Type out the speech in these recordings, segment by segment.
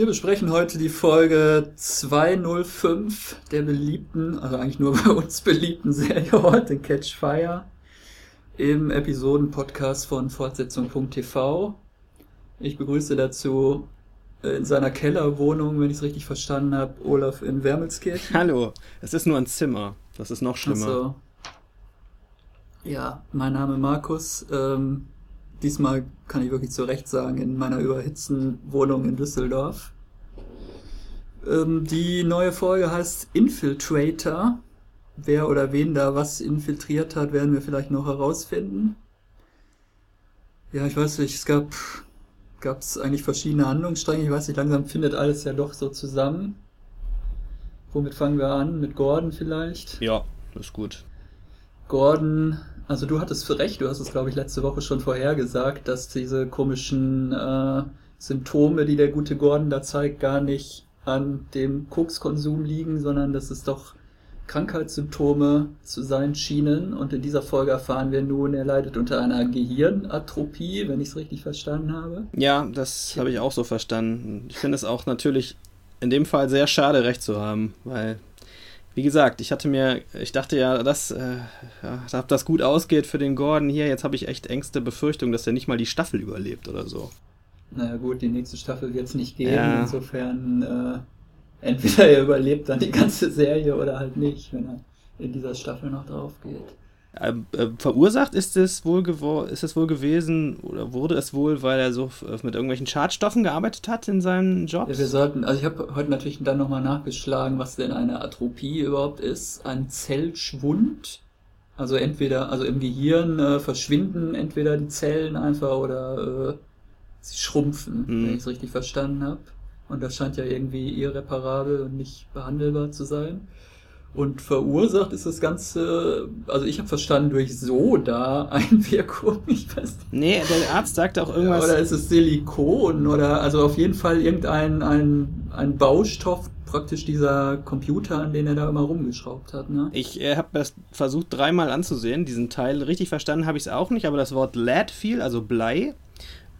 Wir besprechen heute die Folge 205 der beliebten, also eigentlich nur bei uns beliebten Serie heute, Catch Fire, im Episoden-Podcast von Fortsetzung.tv. Ich begrüße dazu äh, in seiner Kellerwohnung, wenn ich es richtig verstanden habe, Olaf in Wermelskirchen. Hallo, es ist nur ein Zimmer. Das ist noch schlimmer. So. Ja, mein Name Markus. Ähm, diesmal kann ich wirklich zu Recht sagen, in meiner überhitzten Wohnung in Düsseldorf. Ähm, die neue Folge heißt Infiltrator. Wer oder wen da was infiltriert hat, werden wir vielleicht noch herausfinden. Ja, ich weiß nicht, es gab gab es eigentlich verschiedene Handlungsstränge. Ich weiß nicht, langsam findet alles ja doch so zusammen. Womit fangen wir an? Mit Gordon vielleicht? Ja, ist gut. Gordon, also du hattest für recht, du hast es, glaube ich, letzte Woche schon vorhergesagt, dass diese komischen äh, Symptome, die der gute Gordon da zeigt, gar nicht an dem Kokskonsum liegen, sondern dass es doch Krankheitssymptome zu sein schienen. Und in dieser Folge erfahren wir nun, er leidet unter einer Gehirnatropie, wenn ich es richtig verstanden habe. Ja, das habe ich auch so verstanden. Ich finde es auch natürlich in dem Fall sehr schade, recht zu haben, weil, wie gesagt, ich hatte mir, ich dachte ja, dass, äh, ja, das gut ausgeht für den Gordon hier. Jetzt habe ich echt engste Befürchtung, dass er nicht mal die Staffel überlebt oder so. Naja, gut, die nächste Staffel wird es nicht geben. Ja. Insofern. Äh entweder er überlebt dann die ganze Serie oder halt nicht, wenn er in dieser Staffel noch drauf geht. Ähm, äh, verursacht ist es wohl ist es wohl gewesen oder wurde es wohl, weil er so mit irgendwelchen Schadstoffen gearbeitet hat in seinen Jobs? Ja, wir sollten, also ich habe heute natürlich dann nochmal nachgeschlagen, was denn eine Atropie überhaupt ist. Ein Zellschwund. Also entweder, also im Gehirn äh, verschwinden entweder die Zellen einfach oder äh, sie schrumpfen, hm. wenn ich es richtig verstanden habe. Und das scheint ja irgendwie irreparabel und nicht behandelbar zu sein. Und verursacht ist das Ganze, also ich habe verstanden, durch Soda-Einwirkung. Ich weiß nicht. Nee, der Arzt sagt auch irgendwas. Oder ist es Silikon oder also auf jeden Fall irgendein ein, ein Baustoff, praktisch dieser Computer, an den er da immer rumgeschraubt hat. Ne? Ich äh, habe das versucht dreimal anzusehen, diesen Teil. Richtig verstanden habe ich es auch nicht, aber das Wort Lead fiel, also Blei,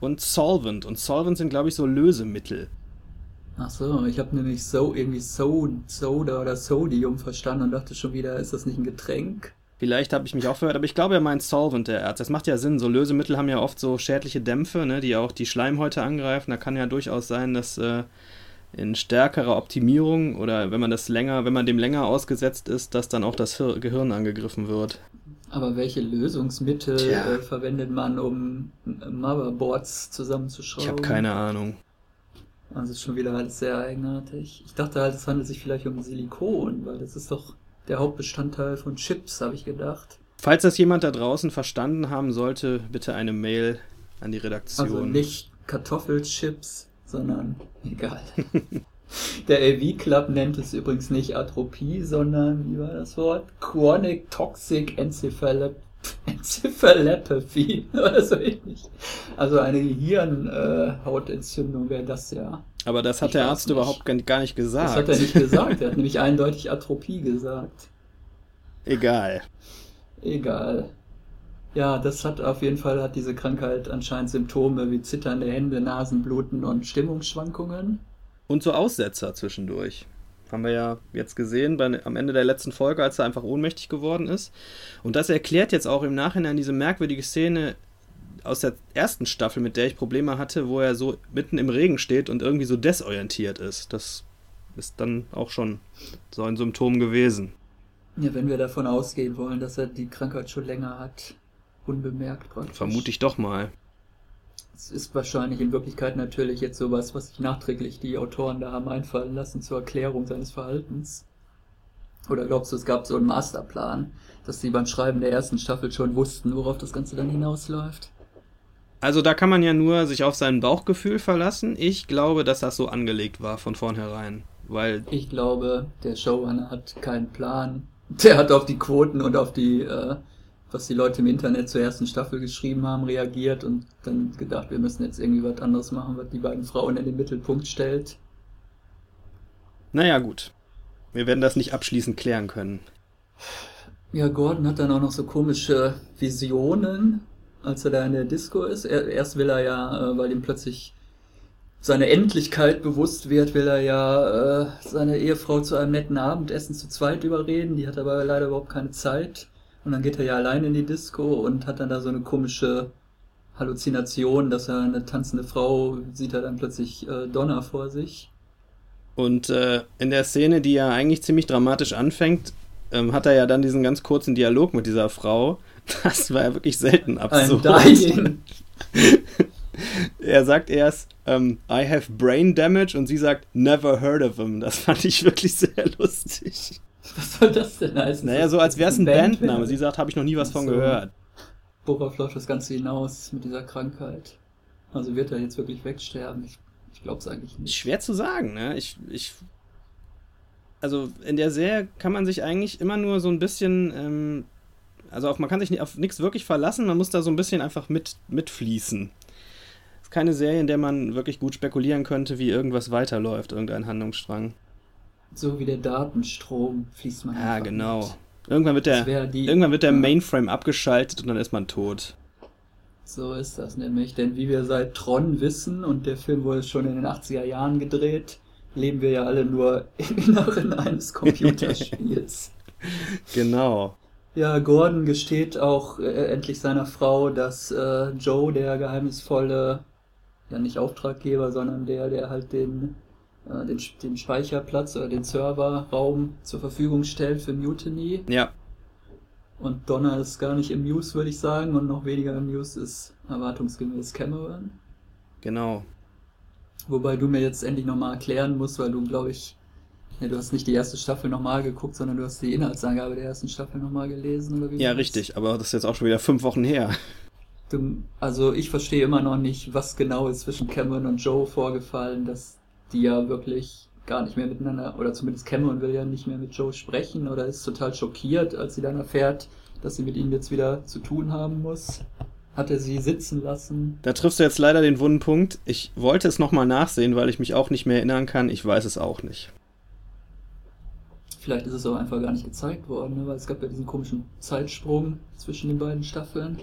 und Solvent. Und Solvent sind, glaube ich, so Lösemittel. Ach so, ich habe nämlich so irgendwie so Soda oder Sodium verstanden und dachte schon wieder, ist das nicht ein Getränk? Vielleicht habe ich mich auch verhört, aber ich glaube, er meint Solvent, der Arzt. Das macht ja Sinn. So Lösemittel haben ja oft so schädliche Dämpfe, ne, die auch die Schleimhäute angreifen. Da kann ja durchaus sein, dass äh, in stärkerer Optimierung oder wenn man das länger, wenn man dem länger ausgesetzt ist, dass dann auch das Hir Gehirn angegriffen wird. Aber welche Lösungsmittel äh, verwendet man, um Motherboards zusammenzuschrauben? Ich habe keine Ahnung. Also ist schon wieder halt sehr eigenartig. Ich dachte halt, es handelt sich vielleicht um Silikon, weil das ist doch der Hauptbestandteil von Chips, habe ich gedacht. Falls das jemand da draußen verstanden haben sollte, bitte eine Mail an die Redaktion. Also nicht Kartoffelchips, sondern egal. Der AV Club nennt es übrigens nicht Atropie, sondern, wie war das Wort? Chronic Toxic Encephalopathy. Encephalopathy oder so ähnlich. Also eine Gehirnhautentzündung äh, wäre das ja. Aber das hat ich der Arzt nicht. überhaupt gar nicht gesagt. Das hat er nicht gesagt. Er hat nämlich eindeutig Atropie gesagt. Egal. Egal. Ja, das hat auf jeden Fall, hat diese Krankheit anscheinend Symptome wie zitternde Hände, Nasenbluten und Stimmungsschwankungen. Und so Aussetzer zwischendurch. Haben wir ja jetzt gesehen bei, am Ende der letzten Folge, als er einfach ohnmächtig geworden ist. Und das erklärt jetzt auch im Nachhinein diese merkwürdige Szene aus der ersten Staffel, mit der ich Probleme hatte, wo er so mitten im Regen steht und irgendwie so desorientiert ist. Das ist dann auch schon so ein Symptom gewesen. Ja, wenn wir davon ausgehen wollen, dass er die Krankheit schon länger hat, unbemerkt praktisch. Vermute ich doch mal. Es ist wahrscheinlich in Wirklichkeit natürlich jetzt sowas, was sich nachträglich die Autoren da haben einfallen lassen zur Erklärung seines Verhaltens. Oder glaubst du, es gab so einen Masterplan, dass sie beim Schreiben der ersten Staffel schon wussten, worauf das Ganze dann hinausläuft? Also da kann man ja nur sich auf sein Bauchgefühl verlassen. Ich glaube, dass das so angelegt war von vornherein. Weil ich glaube, der Showrunner hat keinen Plan. Der hat auf die Quoten und auf die äh, was die Leute im Internet zur ersten Staffel geschrieben haben, reagiert und dann gedacht, wir müssen jetzt irgendwie was anderes machen, was die beiden Frauen in den Mittelpunkt stellt. Naja, gut. Wir werden das nicht abschließend klären können. Ja, Gordon hat dann auch noch so komische Visionen, als er da in der Disco ist. Er, erst will er ja, äh, weil ihm plötzlich seine Endlichkeit bewusst wird, will er ja äh, seine Ehefrau zu einem netten Abendessen zu zweit überreden. Die hat aber leider überhaupt keine Zeit. Und dann geht er ja allein in die Disco und hat dann da so eine komische Halluzination, dass er eine tanzende Frau sieht er dann plötzlich äh, Donner vor sich. Und äh, in der Szene, die ja eigentlich ziemlich dramatisch anfängt, ähm, hat er ja dann diesen ganz kurzen Dialog mit dieser Frau. Das war ja wirklich selten absurd. er sagt erst, um, I have brain damage und sie sagt, never heard of him. Das fand ich wirklich sehr lustig. Was soll das denn heißen? Naja, so als wäre es ein Band Bandname. Sie sagt, habe ich noch nie was so. von gehört. Worauf läuft das Ganze hinaus mit dieser Krankheit? Also wird er jetzt wirklich wegsterben? Ich, ich glaube es eigentlich nicht. Schwer zu sagen, ne? Ich, ich. Also in der Serie kann man sich eigentlich immer nur so ein bisschen. Ähm, also auf, man kann sich auf nichts wirklich verlassen, man muss da so ein bisschen einfach mit, mitfließen keine Serie, in der man wirklich gut spekulieren könnte, wie irgendwas weiterläuft, irgendein Handlungsstrang. So wie der Datenstrom fließt man. Ja, genau. Mit. Irgendwann wird der, die, irgendwann wird der Mainframe abgeschaltet und dann ist man tot. So ist das nämlich, denn wie wir seit Tron wissen, und der Film wurde schon in den 80er Jahren gedreht, leben wir ja alle nur im Inneren eines Computerspiels. genau. Ja, Gordon gesteht auch äh, endlich seiner Frau, dass äh, Joe, der geheimnisvolle ja nicht Auftraggeber, sondern der, der halt den, äh, den, den Speicherplatz oder den Serverraum zur Verfügung stellt für Mutiny. Ja. Und Donner ist gar nicht im News, würde ich sagen, und noch weniger im News ist erwartungsgemäß Cameron. Genau. Wobei du mir jetzt endlich nochmal erklären musst, weil du, glaube ich, ja, du hast nicht die erste Staffel nochmal geguckt, sondern du hast die Inhaltsangabe der ersten Staffel nochmal gelesen, oder wie? Ja, richtig, aber das ist jetzt auch schon wieder fünf Wochen her also ich verstehe immer noch nicht, was genau ist zwischen Cameron und Joe vorgefallen, dass die ja wirklich gar nicht mehr miteinander, oder zumindest Cameron will ja nicht mehr mit Joe sprechen oder ist total schockiert, als sie dann erfährt, dass sie mit ihm jetzt wieder zu tun haben muss. Hat er sie sitzen lassen? Da triffst du jetzt leider den wunden Punkt. Ich wollte es nochmal nachsehen, weil ich mich auch nicht mehr erinnern kann. Ich weiß es auch nicht. Vielleicht ist es auch einfach gar nicht gezeigt worden, ne? weil es gab ja diesen komischen Zeitsprung zwischen den beiden Staffeln.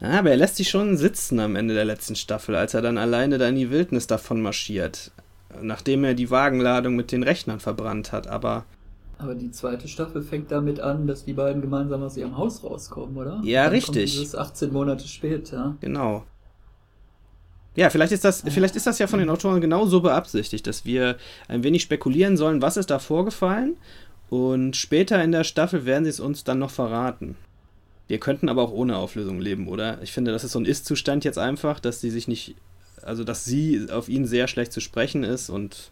Ja, aber er lässt sich schon sitzen am Ende der letzten Staffel, als er dann alleine da in die Wildnis davon marschiert. Nachdem er die Wagenladung mit den Rechnern verbrannt hat, aber. Aber die zweite Staffel fängt damit an, dass die beiden gemeinsam aus ihrem Haus rauskommen, oder? Ja, richtig. Das ist 18 Monate später. Genau. Ja, vielleicht ist das, vielleicht ist das ja von den Autoren genauso beabsichtigt, dass wir ein wenig spekulieren sollen, was ist da vorgefallen und später in der Staffel werden sie es uns dann noch verraten. Wir könnten aber auch ohne Auflösung leben, oder? Ich finde, das ist so ein Ist-Zustand jetzt einfach, dass sie sich nicht, also dass sie auf ihn sehr schlecht zu sprechen ist und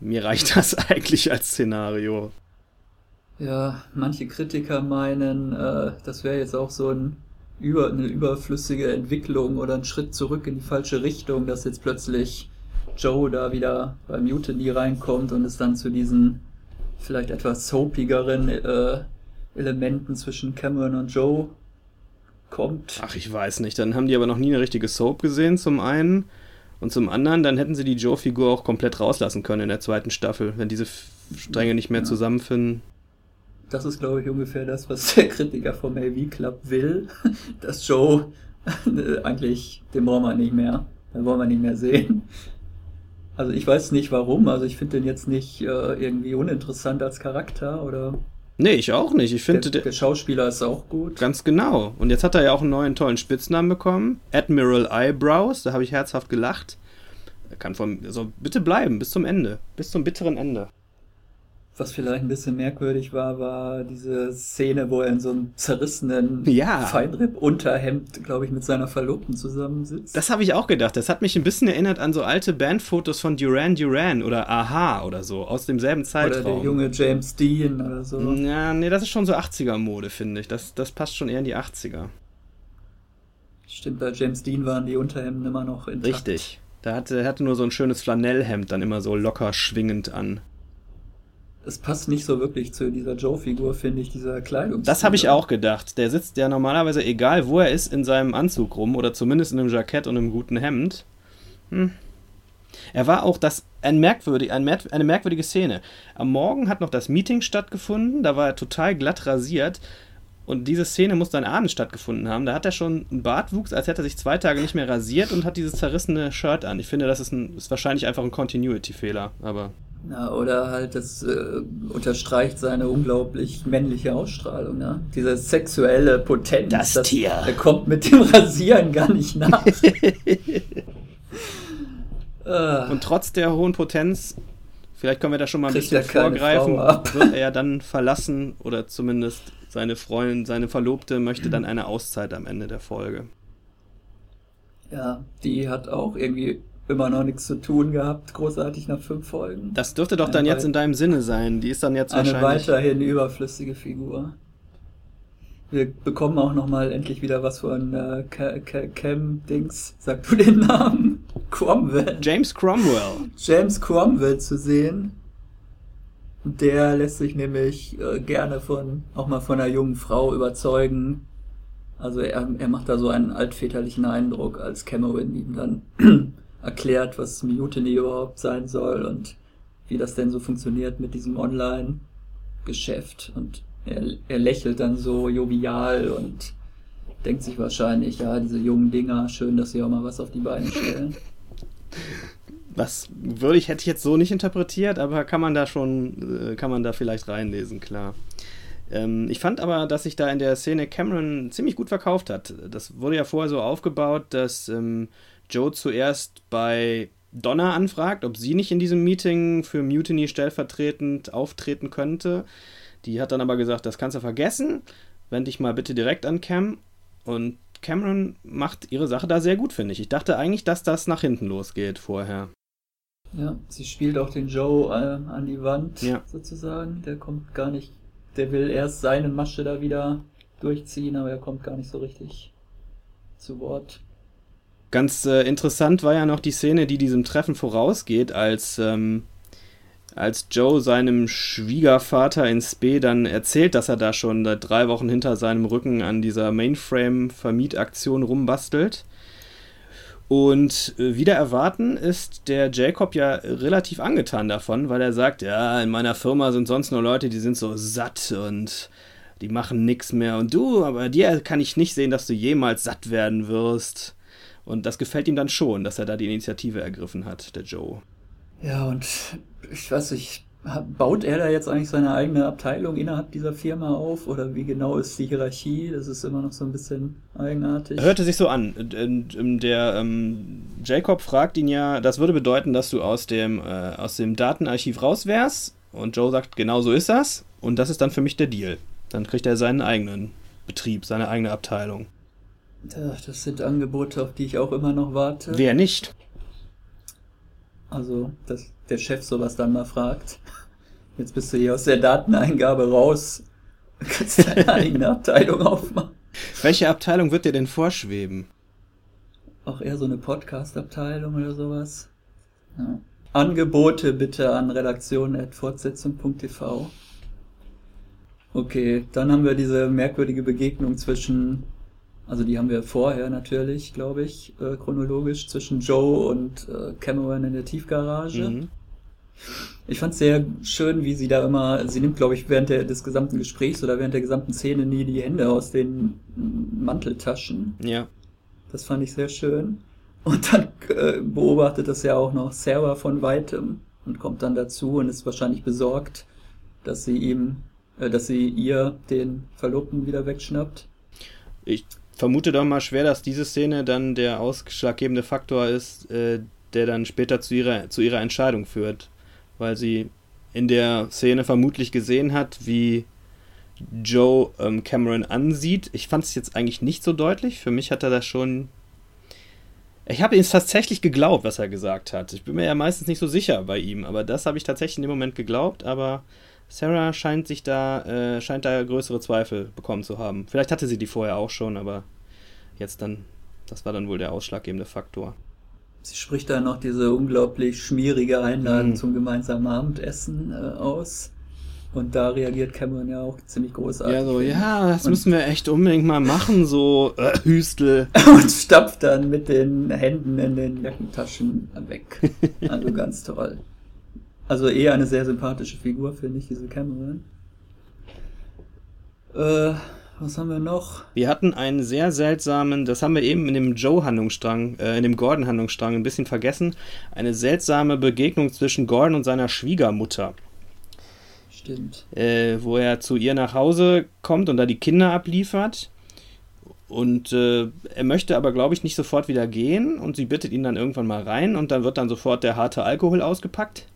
mir reicht das eigentlich als Szenario. Ja, manche Kritiker meinen, äh, das wäre jetzt auch so ein über, eine überflüssige Entwicklung oder ein Schritt zurück in die falsche Richtung, dass jetzt plötzlich Joe da wieder bei Mutiny reinkommt und es dann zu diesen vielleicht etwas soapigeren äh, Elementen zwischen Cameron und Joe kommt. Ach, ich weiß nicht. Dann haben die aber noch nie eine richtige Soap gesehen, zum einen. Und zum anderen, dann hätten sie die Joe-Figur auch komplett rauslassen können in der zweiten Staffel, wenn diese Stränge nicht mehr ja. zusammenfinden. Das ist, glaube ich, ungefähr das, was der Kritiker vom AV Club will. Dass Joe eigentlich, den brauchen wir nicht mehr. Den wollen wir nicht mehr sehen. Also ich weiß nicht warum. Also ich finde den jetzt nicht äh, irgendwie uninteressant als Charakter oder Nee, ich auch nicht. Ich finde der, der, Schauspieler ist auch gut. Ganz genau. Und jetzt hat er ja auch einen neuen tollen Spitznamen bekommen. Admiral Eyebrows. Da habe ich herzhaft gelacht. Er kann von also bitte bleiben bis zum Ende, bis zum bitteren Ende. Was vielleicht ein bisschen merkwürdig war, war diese Szene, wo er in so einem zerrissenen ja. Feinripp-Unterhemd, glaube ich, mit seiner Verlobten zusammensitzt. Das habe ich auch gedacht. Das hat mich ein bisschen erinnert an so alte Bandfotos von Duran Duran oder Aha oder so, aus demselben Zeitraum. Oder der junge James Dean oder so. Ja, nee, das ist schon so 80er-Mode, finde ich. Das, das passt schon eher in die 80er. Stimmt, bei James Dean waren die Unterhemden immer noch intakt. Richtig. Der hatte, hatte nur so ein schönes Flanellhemd dann immer so locker schwingend an es passt nicht so wirklich zu dieser Joe-Figur, finde ich, dieser Kleidung. Das habe ich auch gedacht. Der sitzt ja normalerweise, egal wo er ist, in seinem Anzug rum oder zumindest in einem Jackett und einem guten Hemd. Hm. Er war auch das ein merkwürdig, ein, eine merkwürdige Szene. Am Morgen hat noch das Meeting stattgefunden, da war er total glatt rasiert Und diese Szene muss dann abends stattgefunden haben. Da hat er schon einen Bartwuchs, als hätte er sich zwei Tage nicht mehr rasiert und hat dieses zerrissene Shirt an. Ich finde, das ist, ein, ist wahrscheinlich einfach ein Continuity-Fehler, aber. Na, oder halt, das äh, unterstreicht seine unglaublich männliche Ausstrahlung, ne? Diese sexuelle Potenz. Das, das Tier. Er kommt mit dem Rasieren gar nicht nach. Ah. und trotz der hohen Potenz, vielleicht können wir da schon mal ein Kriegt bisschen vorgreifen, wird er dann verlassen oder zumindest seine Freundin, seine Verlobte möchte dann eine Auszeit am Ende der Folge. Ja, die hat auch irgendwie immer noch nichts zu tun gehabt, großartig nach fünf Folgen. Das dürfte doch eine dann jetzt in deinem Sinne sein. Die ist dann jetzt eine wahrscheinlich... Eine weiterhin überflüssige Figur. Wir bekommen auch noch mal endlich wieder was von äh, Cam Dings. Sag du den Namen? Cromwell. James Cromwell. James Cromwell zu sehen. Der lässt sich nämlich äh, gerne von auch mal von einer jungen Frau überzeugen. Also er, er macht da so einen altväterlichen Eindruck, als Cameron ihm dann erklärt, was Mutiny überhaupt sein soll und wie das denn so funktioniert mit diesem Online-Geschäft. Und er, er lächelt dann so jovial und denkt sich wahrscheinlich, ja, diese jungen Dinger, schön, dass sie auch mal was auf die Beine stellen. Was würde ich, hätte ich jetzt so nicht interpretiert, aber kann man da schon, äh, kann man da vielleicht reinlesen, klar. Ähm, ich fand aber, dass sich da in der Szene Cameron ziemlich gut verkauft hat. Das wurde ja vorher so aufgebaut, dass ähm, Joe zuerst bei Donna anfragt, ob sie nicht in diesem Meeting für Mutiny stellvertretend auftreten könnte. Die hat dann aber gesagt, das kannst du vergessen. Wend dich mal bitte direkt an Cam. Und Cameron macht ihre Sache da sehr gut, finde ich. Ich dachte eigentlich, dass das nach hinten losgeht vorher. Ja, sie spielt auch den Joe äh, an die Wand, ja. sozusagen. Der kommt gar nicht, der will erst seine Masche da wieder durchziehen, aber er kommt gar nicht so richtig zu Wort. Ganz äh, interessant war ja noch die Szene, die diesem Treffen vorausgeht, als, ähm, als Joe seinem Schwiegervater in Spe dann erzählt, dass er da schon seit drei Wochen hinter seinem Rücken an dieser Mainframe-Vermietaktion rumbastelt. Und äh, wieder erwarten ist der Jacob ja relativ angetan davon, weil er sagt, ja, in meiner Firma sind sonst nur Leute, die sind so satt und die machen nichts mehr. Und du, aber dir kann ich nicht sehen, dass du jemals satt werden wirst. Und das gefällt ihm dann schon, dass er da die Initiative ergriffen hat, der Joe. Ja, und ich weiß nicht, baut er da jetzt eigentlich seine eigene Abteilung innerhalb dieser Firma auf oder wie genau ist die Hierarchie? Das ist immer noch so ein bisschen eigenartig. Hörte sich so an. Der ähm, Jacob fragt ihn ja, das würde bedeuten, dass du aus dem, äh, aus dem Datenarchiv raus wärst. Und Joe sagt, genau so ist das. Und das ist dann für mich der Deal. Dann kriegt er seinen eigenen Betrieb, seine eigene Abteilung. Das sind Angebote, auf die ich auch immer noch warte. Wer nicht? Also, dass der Chef sowas dann mal fragt. Jetzt bist du hier aus der Dateneingabe raus. Kannst deine eigene Abteilung aufmachen. Welche Abteilung wird dir denn vorschweben? Auch eher so eine Podcast-Abteilung oder sowas. Ja. Angebote bitte an redaktion.fortsetzung.tv. Okay, dann haben wir diese merkwürdige Begegnung zwischen also die haben wir vorher natürlich, glaube ich, äh, chronologisch zwischen Joe und äh, Cameron in der Tiefgarage. Mhm. Ich fand es sehr schön, wie sie da immer, sie nimmt, glaube ich, während der, des gesamten Gesprächs oder während der gesamten Szene nie die Hände aus den Manteltaschen. Ja. Das fand ich sehr schön. Und dann äh, beobachtet das ja auch noch Sarah von weitem und kommt dann dazu und ist wahrscheinlich besorgt, dass sie ihm, äh, dass sie ihr den Verlobten wieder wegschnappt. Ich vermute doch mal schwer, dass diese Szene dann der ausschlaggebende Faktor ist, äh, der dann später zu ihrer, zu ihrer Entscheidung führt. Weil sie in der Szene vermutlich gesehen hat, wie Joe ähm, Cameron ansieht. Ich fand es jetzt eigentlich nicht so deutlich. Für mich hat er das schon. Ich habe ihm tatsächlich geglaubt, was er gesagt hat. Ich bin mir ja meistens nicht so sicher bei ihm, aber das habe ich tatsächlich in dem Moment geglaubt. Aber Sarah scheint sich da, äh, scheint da größere Zweifel bekommen zu haben. Vielleicht hatte sie die vorher auch schon, aber jetzt dann, das war dann wohl der ausschlaggebende Faktor. Sie spricht da noch diese unglaublich schmierige Einladung mhm. zum gemeinsamen Abendessen äh, aus. Und da reagiert Cameron ja auch ziemlich großartig. Ja, so, ja, das und müssen wir echt unbedingt mal machen, so äh, Hüstel. und stapft dann mit den Händen in den Jackentaschen weg. Also ganz toll. Also eher eine sehr sympathische Figur, finde ich, diese Cameron. Äh, Was haben wir noch? Wir hatten einen sehr seltsamen, das haben wir eben in dem Joe-Handlungsstrang, äh, in dem Gordon-Handlungsstrang ein bisschen vergessen, eine seltsame Begegnung zwischen Gordon und seiner Schwiegermutter. Stimmt. Äh, wo er zu ihr nach Hause kommt und da die Kinder abliefert. Und äh, er möchte aber, glaube ich, nicht sofort wieder gehen und sie bittet ihn dann irgendwann mal rein und dann wird dann sofort der harte Alkohol ausgepackt.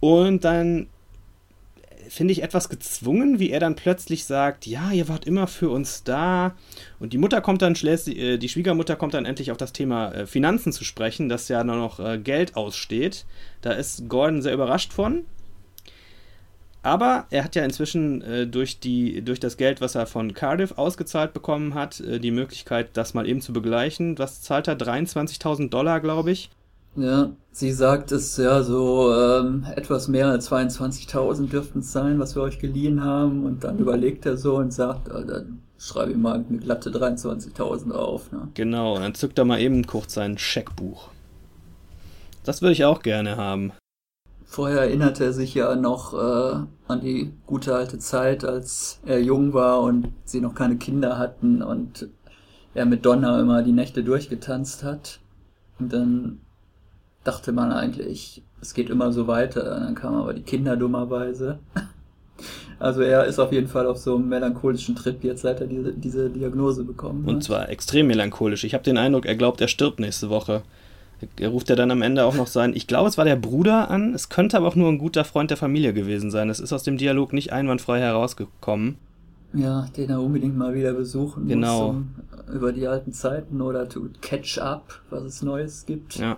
Und dann finde ich, etwas gezwungen, wie er dann plötzlich sagt, ja, ihr wart immer für uns da. Und die Mutter kommt dann, äh, die Schwiegermutter kommt dann endlich auf das Thema äh, Finanzen zu sprechen, dass ja nur noch äh, Geld aussteht. Da ist Gordon sehr überrascht von. Aber er hat ja inzwischen durch, die, durch das Geld, was er von Cardiff ausgezahlt bekommen hat, die Möglichkeit, das mal eben zu begleichen. Was zahlt er? 23.000 Dollar, glaube ich. Ja, sie sagt es ja so, ähm, etwas mehr als 22.000 dürften es sein, was wir euch geliehen haben. Und dann überlegt er so und sagt, äh, dann schreibe ich mal eine glatte 23.000 auf. Ne? Genau, und dann zückt er mal eben kurz sein Scheckbuch. Das würde ich auch gerne haben. Vorher erinnert er sich ja noch äh, an die gute alte Zeit, als er jung war und sie noch keine Kinder hatten und er mit Donna immer die Nächte durchgetanzt hat. Und dann dachte man eigentlich, es geht immer so weiter. Dann kamen aber die Kinder dummerweise. Also er ist auf jeden Fall auf so einem melancholischen Trip jetzt, seit er diese, diese Diagnose bekommen hat. Und zwar extrem melancholisch. Ich habe den Eindruck, er glaubt, er stirbt nächste Woche. Er ruft ja dann am Ende auch noch sein, ich glaube, es war der Bruder an, es könnte aber auch nur ein guter Freund der Familie gewesen sein. Es ist aus dem Dialog nicht einwandfrei herausgekommen. Ja, den er unbedingt mal wieder besuchen genau. muss, um über die alten Zeiten oder to catch up, was es Neues gibt. Ja.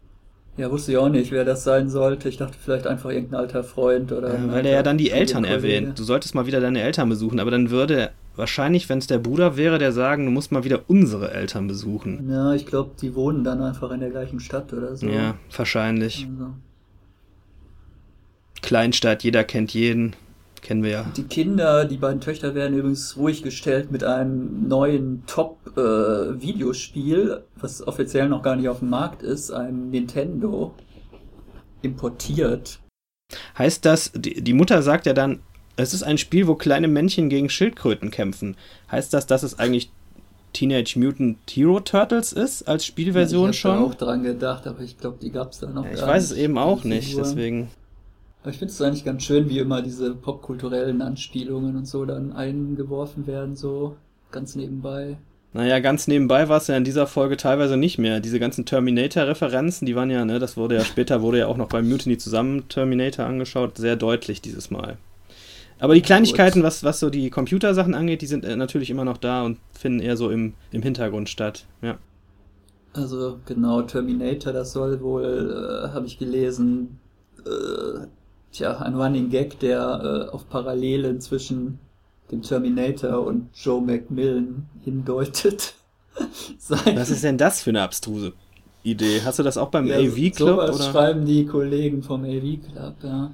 Ja, wusste ich auch nicht, wer das sein sollte. Ich dachte vielleicht einfach irgendein alter Freund oder. Ja, weil er ja dann die Eltern erwähnt. Du solltest mal wieder deine Eltern besuchen, aber dann würde wahrscheinlich, wenn es der Bruder wäre, der sagen, du musst mal wieder unsere Eltern besuchen. Ja, ich glaube, die wohnen dann einfach in der gleichen Stadt oder so. Ja, wahrscheinlich. Also. Kleinstadt, jeder kennt jeden. Kennen wir ja. Die Kinder, die beiden Töchter werden übrigens ruhig gestellt mit einem neuen Top-Videospiel, äh, was offiziell noch gar nicht auf dem Markt ist, einem Nintendo importiert. Heißt das, die, die Mutter sagt ja dann, es ist ein Spiel, wo kleine Männchen gegen Schildkröten kämpfen. Heißt das, dass es eigentlich Teenage Mutant Hero Turtles ist als Spielversion ja, ich schon? Ich habe auch dran gedacht, aber ich glaube, die gab es da noch. Ja, ich weiß es eben auch nicht, deswegen. Aber ich finde es eigentlich ganz schön, wie immer diese popkulturellen Anspielungen und so dann eingeworfen werden, so ganz nebenbei. Naja, ganz nebenbei war es ja in dieser Folge teilweise nicht mehr. Diese ganzen Terminator-Referenzen, die waren ja, ne, das wurde ja später, wurde ja auch noch beim Mutiny zusammen Terminator angeschaut, sehr deutlich dieses Mal. Aber die Kleinigkeiten, was, was so die Computersachen angeht, die sind äh, natürlich immer noch da und finden eher so im, im Hintergrund statt, ja. Also genau, Terminator, das soll wohl, äh, habe ich gelesen, äh, tja, ein Running Gag, der äh, auf Parallelen zwischen dem Terminator und Joe McMillan hindeutet. Was ist denn das für eine abstruse Idee? Hast du das auch beim ja, AV Club? Oder? schreiben die Kollegen vom AV Club, ja.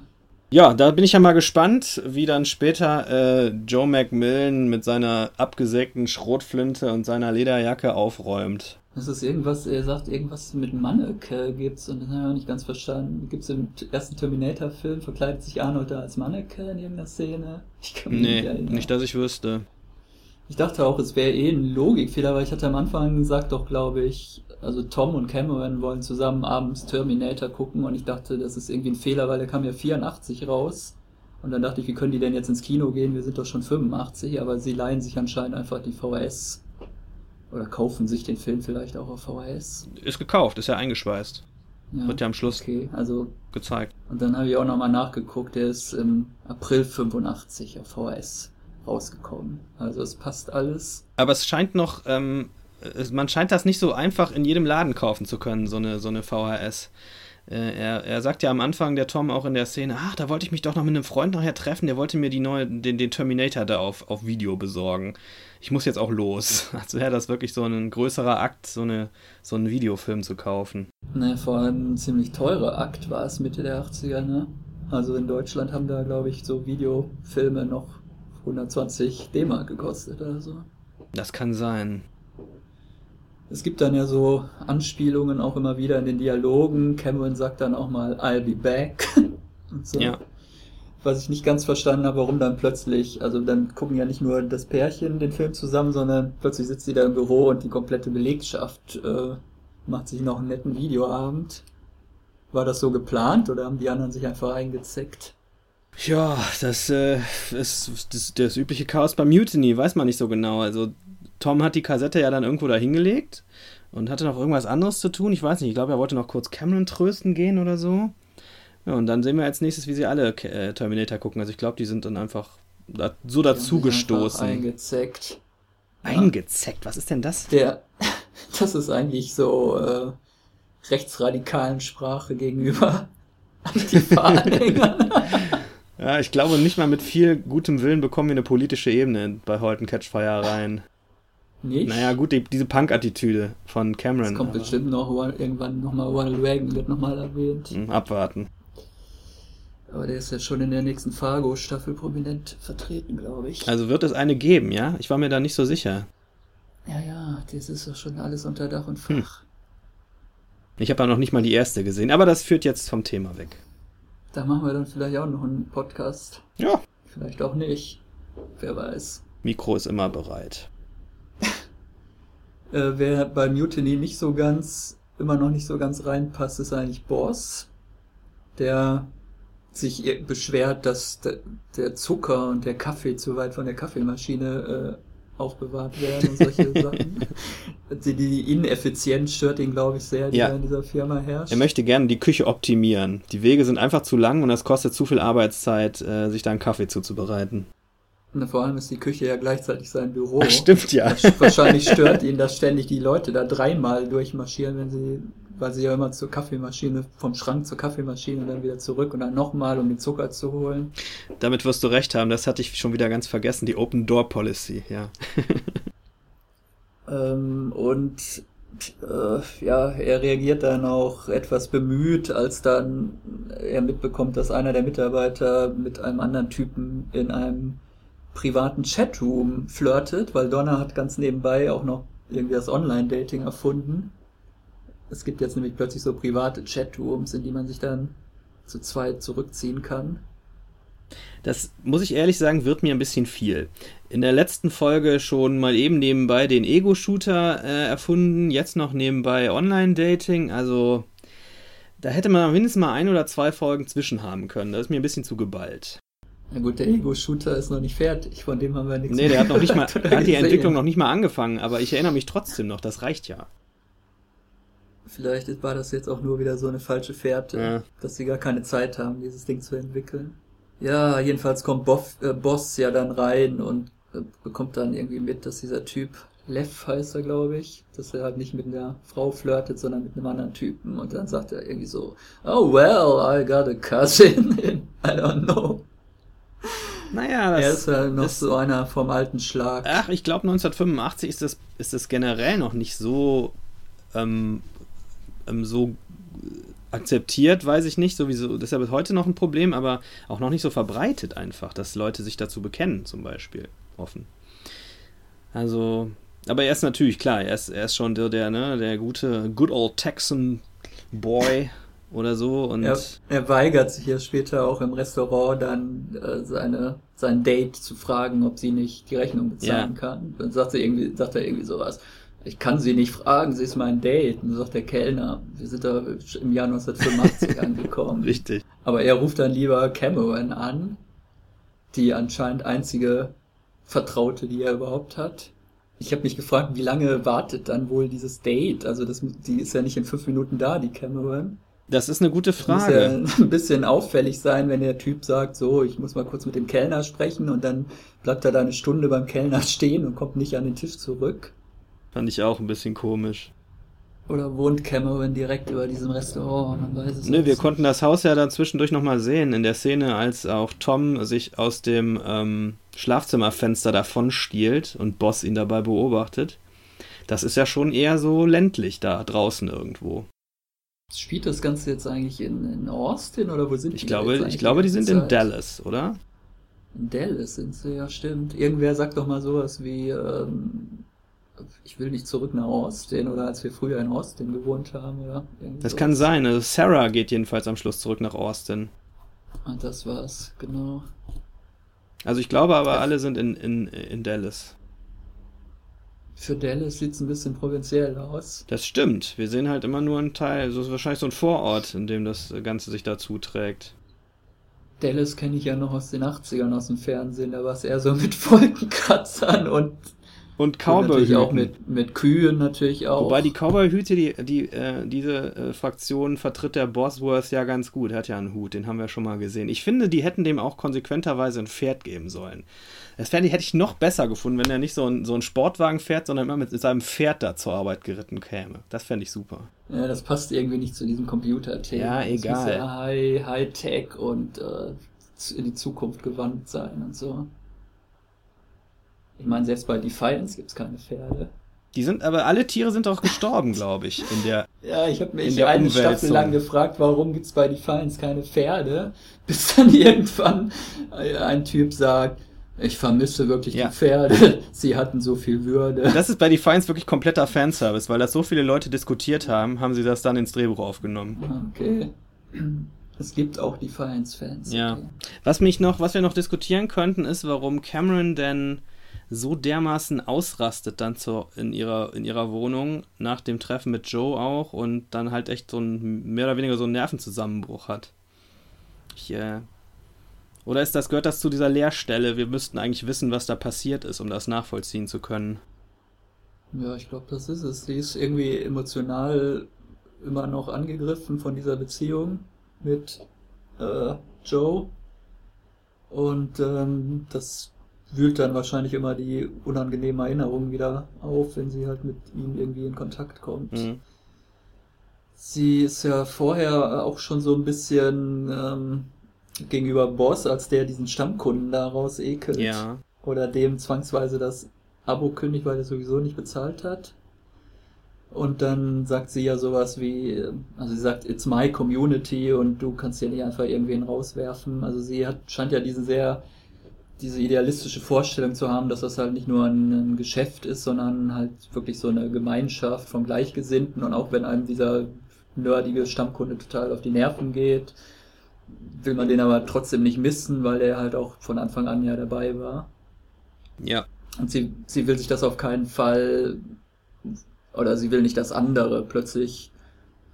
Ja, da bin ich ja mal gespannt, wie dann später äh, Joe McMillan mit seiner abgesägten Schrotflinte und seiner Lederjacke aufräumt. Das ist irgendwas, er sagt irgendwas mit Manneke gibt's und das habe ich auch nicht ganz verstanden. Gibt's im ersten Terminator-Film, verkleidet sich Arnold da als Manneke in irgendeiner Szene? Ich kann mich nee, nicht erinnern. nicht, dass ich wüsste. Ich dachte auch, es wäre eh ein Logikfehler, weil ich hatte am Anfang gesagt doch, glaube ich, also Tom und Cameron wollen zusammen abends Terminator gucken und ich dachte, das ist irgendwie ein Fehler, weil der kam ja 84 raus. Und dann dachte ich, wie können die denn jetzt ins Kino gehen? Wir sind doch schon 85, aber sie leihen sich anscheinend einfach die VHS oder kaufen sich den Film vielleicht auch auf VHS? Ist gekauft, ist ja eingeschweißt. Ja, Wird ja am Schluss okay, also, gezeigt. Und dann habe ich auch nochmal nachgeguckt, der ist im April 85 auf VHS rausgekommen. Also es passt alles. Aber es scheint noch, ähm, man scheint das nicht so einfach in jedem Laden kaufen zu können, so eine, so eine VHS. Äh, er, er sagt ja am Anfang, der Tom auch in der Szene, ach, da wollte ich mich doch noch mit einem Freund nachher treffen, der wollte mir die neue, den, den Terminator da auf, auf Video besorgen. Ich muss jetzt auch los. Also wäre das wirklich so ein größerer Akt, so, eine, so einen Videofilm zu kaufen. Ne, vor allem ein ziemlich teurer Akt war es Mitte der 80er, ne? Also in Deutschland haben da, glaube ich, so Videofilme noch 120 D-Mark gekostet oder so. Das kann sein. Es gibt dann ja so Anspielungen auch immer wieder in den Dialogen. Cameron sagt dann auch mal, I'll be back. So. Ja. was ich nicht ganz verstanden habe, warum dann plötzlich, also dann gucken ja nicht nur das Pärchen den Film zusammen, sondern plötzlich sitzt sie da im Büro und die komplette Belegschaft äh, macht sich noch einen netten Videoabend. War das so geplant oder haben die anderen sich einfach eingezeckt? Ja, das äh, ist das, das übliche Chaos bei Mutiny, weiß man nicht so genau. Also Tom hat die Kassette ja dann irgendwo da hingelegt und hatte noch irgendwas anderes zu tun. Ich weiß nicht, ich glaube, er wollte noch kurz Cameron trösten gehen oder so. Ja, und dann sehen wir als nächstes, wie sie alle äh, Terminator gucken. Also ich glaube, die sind dann einfach da, so dazugestoßen. Eingezeckt. Eingezeckt? Was ist denn das? Der, das ist eigentlich so äh, rechtsradikalen Sprache gegenüber Antifa-Anhängern. ja, ich glaube, nicht mal mit viel gutem Willen bekommen wir eine politische Ebene bei Holten Catchfire rein. Nicht? Naja, gut, die, diese Punk-Attitüde von Cameron. Das kommt aber. bestimmt noch irgendwann nochmal Ronald Reagan wird nochmal erwähnt. Hm, abwarten. Aber der ist ja schon in der nächsten Fargo-Staffel prominent vertreten, glaube ich. Also wird es eine geben, ja? Ich war mir da nicht so sicher. Ja, ja, das ist doch schon alles unter Dach und hm. Fach. Hm. Ich habe ja noch nicht mal die erste gesehen, aber das führt jetzt vom Thema weg. Da machen wir dann vielleicht auch noch einen Podcast. Ja. Vielleicht auch nicht. Wer weiß. Mikro ist immer bereit. Äh, wer bei Mutiny nicht so ganz, immer noch nicht so ganz reinpasst, ist eigentlich Boss. Der sich beschwert, dass der Zucker und der Kaffee zu weit von der Kaffeemaschine äh, aufbewahrt werden und solche Sachen. Die, die Ineffizienz stört ihn, glaube ich, sehr, die ja. in dieser Firma herrscht. Er möchte gerne die Küche optimieren. Die Wege sind einfach zu lang und es kostet zu viel Arbeitszeit, äh, sich da einen Kaffee zuzubereiten. Und vor allem ist die Küche ja gleichzeitig sein Büro. Ach, stimmt ja. Wahrscheinlich stört ihn, dass ständig die Leute da dreimal durchmarschieren, wenn sie weil sie ja immer zur Kaffeemaschine, vom Schrank zur Kaffeemaschine und dann wieder zurück und dann nochmal, um den Zucker zu holen. Damit wirst du recht haben, das hatte ich schon wieder ganz vergessen, die Open Door Policy, ja. ähm, und äh, ja, er reagiert dann auch etwas bemüht, als dann er mitbekommt, dass einer der Mitarbeiter mit einem anderen Typen in einem privaten Chatroom flirtet, weil Donna hat ganz nebenbei auch noch irgendwie das Online-Dating erfunden. Es gibt jetzt nämlich plötzlich so private Chatrooms, in die man sich dann zu zweit zurückziehen kann. Das muss ich ehrlich sagen, wird mir ein bisschen viel. In der letzten Folge schon mal eben nebenbei den Ego-Shooter äh, erfunden, jetzt noch nebenbei Online-Dating. Also da hätte man mindestens mal ein oder zwei Folgen zwischen haben können. Das ist mir ein bisschen zu geballt. Na gut, der Ego-Shooter ist noch nicht fertig, von dem haben wir nichts Nee, der hat noch nicht mal, hat die Entwicklung noch nicht mal angefangen, aber ich erinnere mich trotzdem noch, das reicht ja. Vielleicht war das jetzt auch nur wieder so eine falsche Fährte, ja. dass sie gar keine Zeit haben, dieses Ding zu entwickeln. Ja, jedenfalls kommt Boff, äh, Boss ja dann rein und äh, bekommt dann irgendwie mit, dass dieser Typ, Lev heißt er, glaube ich, dass er halt nicht mit einer Frau flirtet, sondern mit einem anderen Typen. Und dann sagt er irgendwie so, oh well, I got a cousin in, I don't know. Naja, das er ist ja noch ist, so einer vom alten Schlag. Ach, ich glaube 1985 ist das, ist das generell noch nicht so ähm, ähm, so akzeptiert, weiß ich nicht, sowieso, das ist heute noch ein Problem, aber auch noch nicht so verbreitet einfach, dass Leute sich dazu bekennen, zum Beispiel, offen. Also, aber er ist natürlich, klar, er ist, er ist schon der, der, ne, der gute, good old Texan Boy oder so und. Er, er weigert sich ja später auch im Restaurant dann äh, seine, sein Date zu fragen, ob sie nicht die Rechnung bezahlen ja. kann. Dann sagt, sie irgendwie, sagt er irgendwie sowas ich kann sie nicht fragen, sie ist mein Date. Und dann sagt der Kellner, wir sind da im Jahr 1985 angekommen. Richtig. Aber er ruft dann lieber Cameron an, die anscheinend einzige Vertraute, die er überhaupt hat. Ich habe mich gefragt, wie lange wartet dann wohl dieses Date? Also das, die ist ja nicht in fünf Minuten da, die Cameron. Das ist eine gute Frage. Das muss ja ein bisschen auffällig sein, wenn der Typ sagt, so, ich muss mal kurz mit dem Kellner sprechen und dann bleibt er da eine Stunde beim Kellner stehen und kommt nicht an den Tisch zurück. Fand ich auch ein bisschen komisch. Oder wohnt Cameron direkt über diesem Restaurant? Man weiß es Nö, wir konnten das Haus ja dann zwischendurch nochmal sehen, in der Szene, als auch Tom sich aus dem ähm, Schlafzimmerfenster davon stiehlt und Boss ihn dabei beobachtet. Das ist ja schon eher so ländlich da draußen irgendwo. Spielt das Ganze jetzt eigentlich in, in Austin oder wo sind ich die? Glaube, ich glaube, die sind in Dallas, oder? In Dallas sind sie, ja, stimmt. Irgendwer sagt doch mal sowas wie, ähm, ich will nicht zurück nach Austin oder als wir früher in Austin gewohnt haben oder Das kann sein. Also Sarah geht jedenfalls am Schluss zurück nach Austin. Ah, das war's, genau. Also ich glaube aber, alle sind in, in, in Dallas. Für Dallas sieht's ein bisschen provinziell aus. Das stimmt. Wir sehen halt immer nur einen Teil. So ist wahrscheinlich so ein Vorort, in dem das Ganze sich dazu trägt. Dallas kenne ich ja noch aus den 80ern aus dem Fernsehen. Da war es eher so mit Wolkenkratzern und Und und natürlich Cowboy auch mit, mit Kühen natürlich auch. Wobei die Cowboy-Hüte, die, die, äh, diese äh, Fraktion vertritt der Bosworth ja ganz gut. Er hat ja einen Hut, den haben wir schon mal gesehen. Ich finde, die hätten dem auch konsequenterweise ein Pferd geben sollen. Das ich, hätte ich noch besser gefunden, wenn er nicht so ein, so ein Sportwagen fährt, sondern immer mit seinem Pferd da zur Arbeit geritten käme. Das fände ich super. Ja, das passt irgendwie nicht zu diesem Computerthema. Ja, Es muss egal. ja High, High-Tech und äh, in die Zukunft gewandt sein und so. Ich meine, selbst bei Defiance gibt's keine Pferde. Die sind aber, alle Tiere sind doch gestorben, glaube ich, in der. Ja, ich habe In mich der eine Umwälzung. Staffel lang gefragt, warum gibt's bei Defiance keine Pferde, bis dann irgendwann ein Typ sagt, ich vermisse wirklich Ja. die Pferde, sie hatten so viel Würde. Das ist bei Defiance wirklich kompletter Fanservice, weil das so viele Leute diskutiert haben, haben sie das dann ins Drehbuch aufgenommen. Okay. Es gibt auch Defiance-Fans. Ja. Okay. Was mich noch, was wir noch diskutieren könnten, ist, warum Cameron denn so dermaßen ausrastet dann zur, in, ihrer, in ihrer Wohnung nach dem Treffen mit Joe auch und dann halt echt so ein mehr oder weniger so einen Nervenzusammenbruch hat. Ich, äh, oder ist das, gehört das zu dieser Leerstelle? Wir müssten eigentlich wissen, was da passiert ist, um das nachvollziehen zu können. Ja, ich glaube, das ist es. Sie ist irgendwie emotional immer noch angegriffen von dieser Beziehung mit äh, Joe. Und ähm, das wühlt dann wahrscheinlich immer die unangenehmen Erinnerungen wieder auf, wenn sie halt mit ihm irgendwie in Kontakt kommt. Mhm. Sie ist ja vorher auch schon so ein bisschen ähm, gegenüber Boss, als der diesen Stammkunden daraus ekelt. Ja. Oder dem zwangsweise das Abo kündigt, weil er sowieso nicht bezahlt hat. Und dann sagt sie ja sowas wie, also sie sagt, it's my community und du kannst ja nicht einfach irgendwen rauswerfen. Also sie hat, scheint ja diese sehr, diese idealistische Vorstellung zu haben, dass das halt nicht nur ein, ein Geschäft ist, sondern halt wirklich so eine Gemeinschaft von Gleichgesinnten und auch wenn einem dieser nerdige Stammkunde total auf die Nerven geht, will man den aber trotzdem nicht missen, weil der halt auch von Anfang an ja dabei war. Ja. Und sie, sie will sich das auf keinen Fall, oder sie will nicht, dass andere plötzlich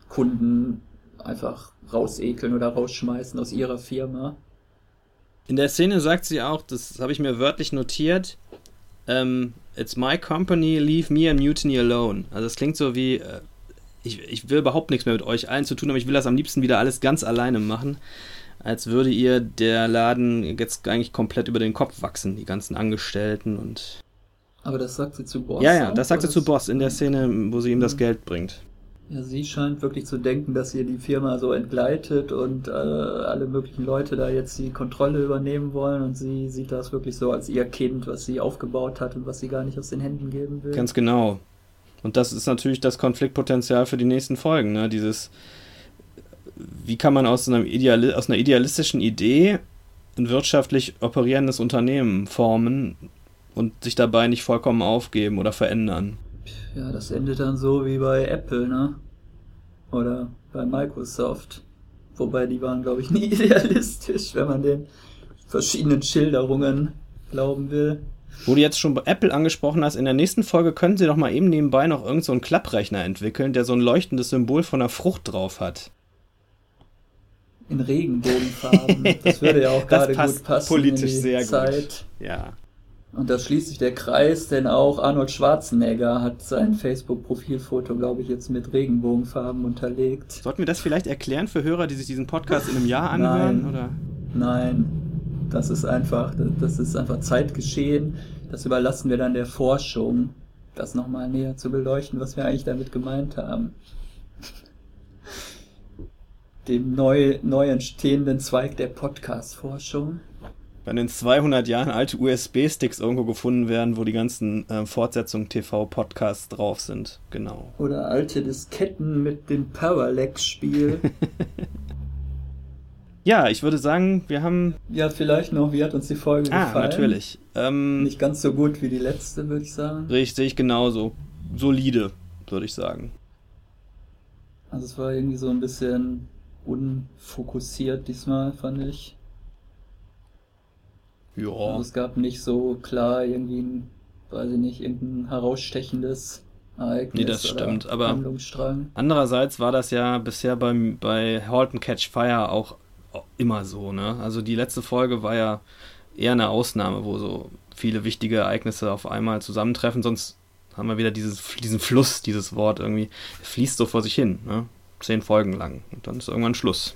Kunden einfach rausekeln oder rausschmeißen aus ihrer Firma. In der Szene sagt sie auch, das habe ich mir wörtlich notiert, ähm, It's my company, leave me and Mutiny alone. Also es klingt so wie, äh, ich, ich will überhaupt nichts mehr mit euch allen zu tun, aber ich will das am liebsten wieder alles ganz alleine machen. Als würde ihr der Laden jetzt eigentlich komplett über den Kopf wachsen, die ganzen Angestellten und. Aber das sagt sie zu Boss. ja, ja, das sagt sie zu Boss in der Szene, wo sie ihm das Mhm. Geld bringt. Ja, sie scheint wirklich zu denken, dass ihr die Firma so entgleitet und äh, alle möglichen Leute da jetzt die Kontrolle übernehmen wollen und sie sieht das wirklich so als ihr Kind, was sie aufgebaut hat und was sie gar nicht aus den Händen geben will. Ganz genau. Und das ist natürlich das Konfliktpotenzial für die nächsten Folgen, ne? Dieses, wie kann man aus, einem Ideali aus einer idealistischen Idee ein wirtschaftlich operierendes Unternehmen formen und sich dabei nicht vollkommen aufgeben oder verändern? Ja, das endet dann so wie bei Apple, ne? Oder bei Microsoft. Wobei die waren, glaube ich, nie idealistisch, wenn man den verschiedenen Schilderungen glauben will. Wo du jetzt schon bei Apple angesprochen hast, in der nächsten Folge können sie doch mal eben nebenbei noch irgendeinen so einen Klapprechner entwickeln, der so ein leuchtendes Symbol von einer Frucht drauf hat. In Regenbogenfarben. Das würde ja auch gerade passt gut passen politisch in die sehr gut. Zeit. Ja. Und da schließt sich der Kreis, denn auch Arnold Schwarzenegger hat sein Facebook-Profilfoto, glaube ich, jetzt mit Regenbogenfarben unterlegt. Sollten wir das vielleicht erklären für Hörer, die sich diesen Podcast in einem Jahr anhören? Nein. Oder? Nein, das ist einfach, das ist einfach Zeitgeschehen. Das überlassen wir dann der Forschung, das nochmal näher zu beleuchten, was wir eigentlich damit gemeint haben. Dem neu, neu entstehenden Zweig der Podcast-Forschung. Wenn in 200 Jahren alte USB-Sticks irgendwo gefunden werden, wo die ganzen äh, Fortsetzungen TV-Podcasts drauf sind. Genau. Oder alte Disketten mit dem Parallax-Spiel. Ja, ich würde sagen, wir haben. ja, vielleicht noch, wie hat uns die Folge Ah, gefallen? natürlich. Ähm, Nicht ganz so gut wie die letzte, würde ich sagen. Richtig, genauso. Solide, würde ich sagen. Also es war irgendwie so ein bisschen unfokussiert diesmal, fand ich. Ja. Also es gab nicht so klar irgendwie ein, weiß ich nicht, irgendein herausstechendes Ereignis Nee, das stimmt, aber-. Andererseits war das ja bisher beim, bei Halt and Catch Fire auch immer so, ne? Also die letzte Folge war ja eher eine Ausnahme, wo so viele wichtige Ereignisse auf einmal zusammentreffen, sonst haben wir wieder dieses, diesen Fluss, dieses Wort irgendwie, fließt so vor sich hin, ne? Zehn Folgen lang und dann ist irgendwann Schluss.